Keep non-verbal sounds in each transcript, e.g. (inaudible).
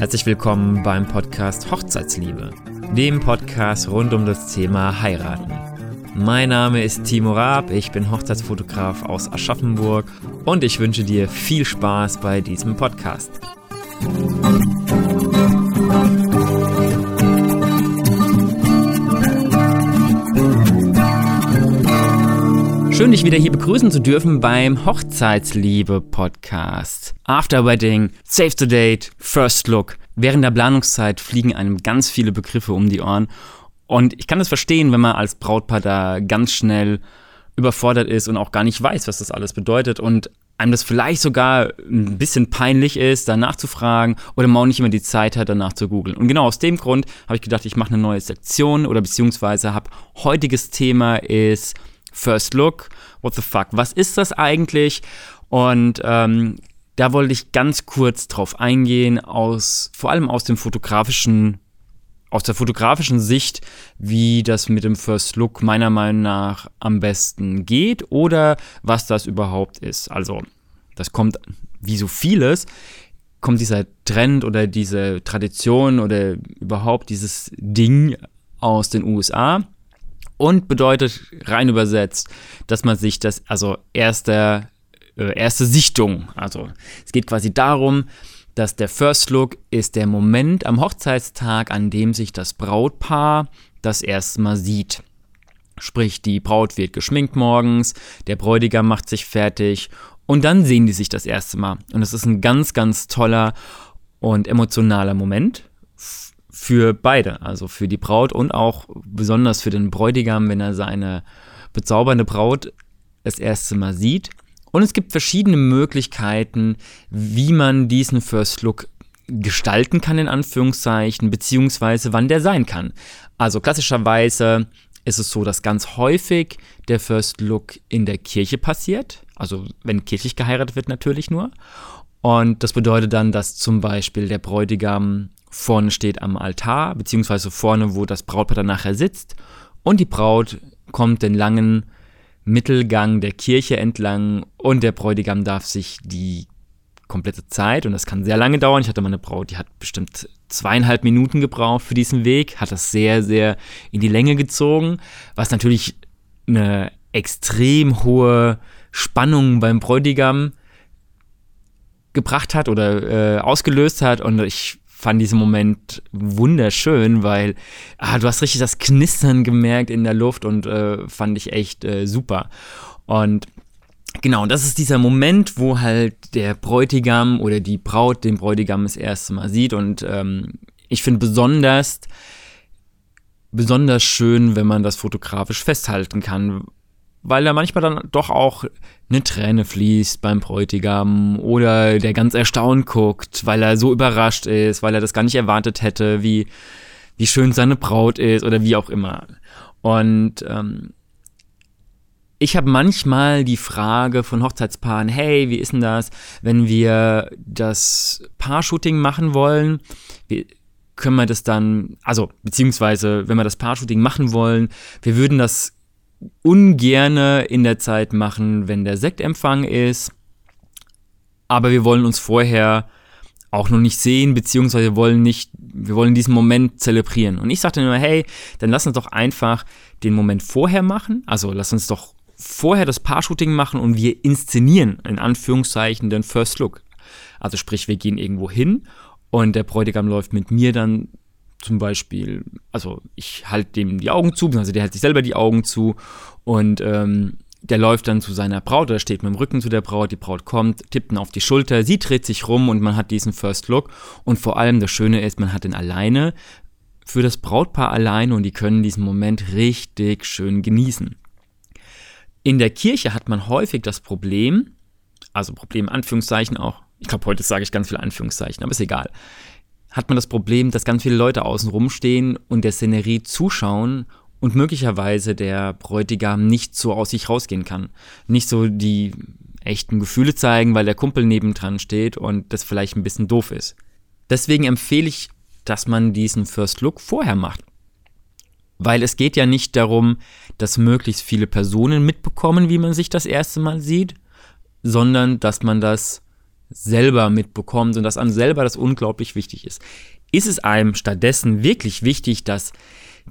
Herzlich willkommen beim Podcast Hochzeitsliebe, dem Podcast rund um das Thema Heiraten. Mein Name ist Timo Raab, ich bin Hochzeitsfotograf aus Aschaffenburg und ich wünsche dir viel Spaß bei diesem Podcast. Schön, dich wieder hier begrüßen zu dürfen beim Hochzeitsliebe-Podcast. After Wedding, Save the Date, First Look. Während der Planungszeit fliegen einem ganz viele Begriffe um die Ohren. Und ich kann das verstehen, wenn man als Brautpaar da ganz schnell überfordert ist und auch gar nicht weiß, was das alles bedeutet und einem das vielleicht sogar ein bisschen peinlich ist, danach zu fragen oder man auch nicht immer die Zeit hat, danach zu googeln. Und genau aus dem Grund habe ich gedacht, ich mache eine neue Sektion oder beziehungsweise habe heutiges Thema ist First Look, what the fuck, was ist das eigentlich? Und ähm, da wollte ich ganz kurz drauf eingehen, aus, vor allem aus dem fotografischen, aus der fotografischen Sicht, wie das mit dem First Look meiner Meinung nach am besten geht oder was das überhaupt ist. Also, das kommt wie so vieles, kommt dieser Trend oder diese Tradition oder überhaupt dieses Ding aus den USA und bedeutet rein übersetzt, dass man sich das, also erste, äh, erste Sichtung, also es geht quasi darum, dass der First Look ist der Moment am Hochzeitstag, an dem sich das Brautpaar das erste Mal sieht. Sprich, die Braut wird geschminkt morgens, der Bräutigam macht sich fertig und dann sehen die sich das erste Mal. Und es ist ein ganz, ganz toller und emotionaler Moment für beide, also für die Braut und auch besonders für den Bräutigam, wenn er seine bezaubernde Braut das erste Mal sieht. Und es gibt verschiedene Möglichkeiten, wie man diesen First Look gestalten kann, in Anführungszeichen, beziehungsweise wann der sein kann. Also klassischerweise ist es so, dass ganz häufig der First Look in der Kirche passiert. Also wenn kirchlich geheiratet wird natürlich nur. Und das bedeutet dann, dass zum Beispiel der Bräutigam vorne steht am Altar, beziehungsweise vorne, wo das Brautpaar dann nachher sitzt. Und die Braut kommt den langen Mittelgang der Kirche entlang und der Bräutigam darf sich die komplette Zeit, und das kann sehr lange dauern. Ich hatte mal eine Braut, die hat bestimmt zweieinhalb Minuten gebraucht für diesen Weg, hat das sehr, sehr in die Länge gezogen, was natürlich eine extrem hohe Spannung beim Bräutigam gebracht hat oder äh, ausgelöst hat. Und ich fand diesen Moment wunderschön, weil ah, du hast richtig das Knistern gemerkt in der Luft und äh, fand ich echt äh, super. Und genau, das ist dieser Moment, wo halt der Bräutigam oder die Braut den Bräutigam das erste Mal sieht. Und ähm, ich finde besonders, besonders schön, wenn man das fotografisch festhalten kann, weil da manchmal dann doch auch eine Träne fließt beim Bräutigam oder der ganz erstaunt guckt, weil er so überrascht ist, weil er das gar nicht erwartet hätte, wie, wie schön seine Braut ist oder wie auch immer. Und ähm, ich habe manchmal die Frage von Hochzeitspaaren, hey, wie ist denn das, wenn wir das Paar-Shooting machen wollen? Wie, können wir das dann, also beziehungsweise wenn wir das Paar-Shooting machen wollen, wir würden das ungerne in der Zeit machen, wenn der Sektempfang ist. Aber wir wollen uns vorher auch noch nicht sehen, beziehungsweise wollen nicht, wir wollen diesen Moment zelebrieren. Und ich sagte immer, hey, dann lass uns doch einfach den Moment vorher machen. Also lass uns doch vorher das Paar-Shooting machen und wir inszenieren, in Anführungszeichen, den First Look. Also sprich, wir gehen irgendwo hin und der Bräutigam läuft mit mir dann zum Beispiel, also ich halte dem die Augen zu, also der hält sich selber die Augen zu und ähm, der läuft dann zu seiner Braut oder steht mit dem Rücken zu der Braut, die Braut kommt, tippt ihn auf die Schulter, sie dreht sich rum und man hat diesen First Look und vor allem das Schöne ist, man hat den alleine für das Brautpaar alleine und die können diesen Moment richtig schön genießen. In der Kirche hat man häufig das Problem, also Problem Anführungszeichen auch, ich glaube heute sage ich ganz viele Anführungszeichen, aber ist egal hat man das Problem, dass ganz viele Leute außen rumstehen und der Szenerie zuschauen und möglicherweise der Bräutigam nicht so aus sich rausgehen kann. Nicht so die echten Gefühle zeigen, weil der Kumpel nebendran steht und das vielleicht ein bisschen doof ist. Deswegen empfehle ich, dass man diesen First Look vorher macht. Weil es geht ja nicht darum, dass möglichst viele Personen mitbekommen, wie man sich das erste Mal sieht, sondern dass man das selber mitbekommt und dass einem selber das unglaublich wichtig ist. Ist es einem stattdessen wirklich wichtig, dass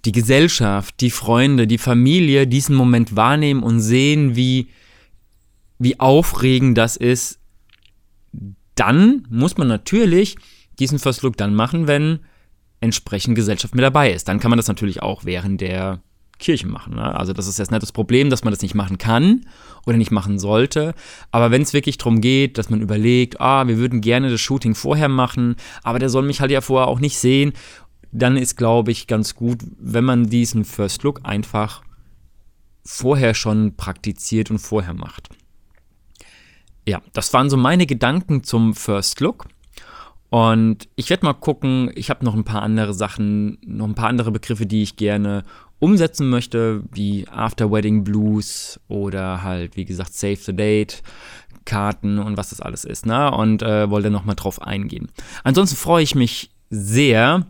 die Gesellschaft, die Freunde, die Familie diesen Moment wahrnehmen und sehen, wie, wie aufregend das ist, dann muss man natürlich diesen First Look dann machen, wenn entsprechend Gesellschaft mit dabei ist. Dann kann man das natürlich auch während der Kirche machen. Ne? Also das ist jetzt nicht das Problem, dass man das nicht machen kann oder nicht machen sollte. Aber wenn es wirklich darum geht, dass man überlegt, ah, wir würden gerne das Shooting vorher machen, aber der soll mich halt ja vorher auch nicht sehen, dann ist, glaube ich, ganz gut, wenn man diesen First Look einfach vorher schon praktiziert und vorher macht. Ja, das waren so meine Gedanken zum First Look. Und ich werde mal gucken, ich habe noch ein paar andere Sachen, noch ein paar andere Begriffe, die ich gerne umsetzen möchte, wie After Wedding Blues oder halt, wie gesagt, Save the Date. Karten und was das alles ist, ne? Und äh, wollte nochmal drauf eingehen. Ansonsten freue ich mich sehr,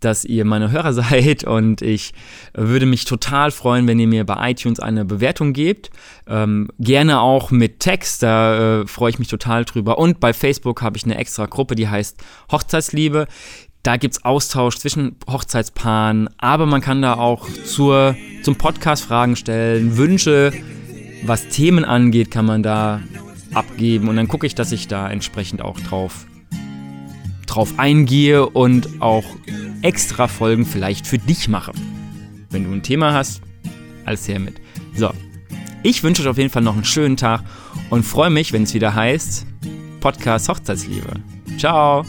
dass ihr meine Hörer (laughs) seid und ich würde mich total freuen, wenn ihr mir bei iTunes eine Bewertung gebt. Ähm, gerne auch mit Text, da äh, freue ich mich total drüber. Und bei Facebook habe ich eine extra Gruppe, die heißt Hochzeitsliebe. Da gibt es Austausch zwischen Hochzeitspaaren, aber man kann da auch zur, zum Podcast Fragen stellen, Wünsche, was Themen angeht, kann man da abgeben und dann gucke ich, dass ich da entsprechend auch drauf drauf eingehe und auch extra Folgen vielleicht für dich mache. Wenn du ein Thema hast, alles her mit. So, ich wünsche euch auf jeden Fall noch einen schönen Tag und freue mich, wenn es wieder heißt Podcast Hochzeitsliebe. Ciao!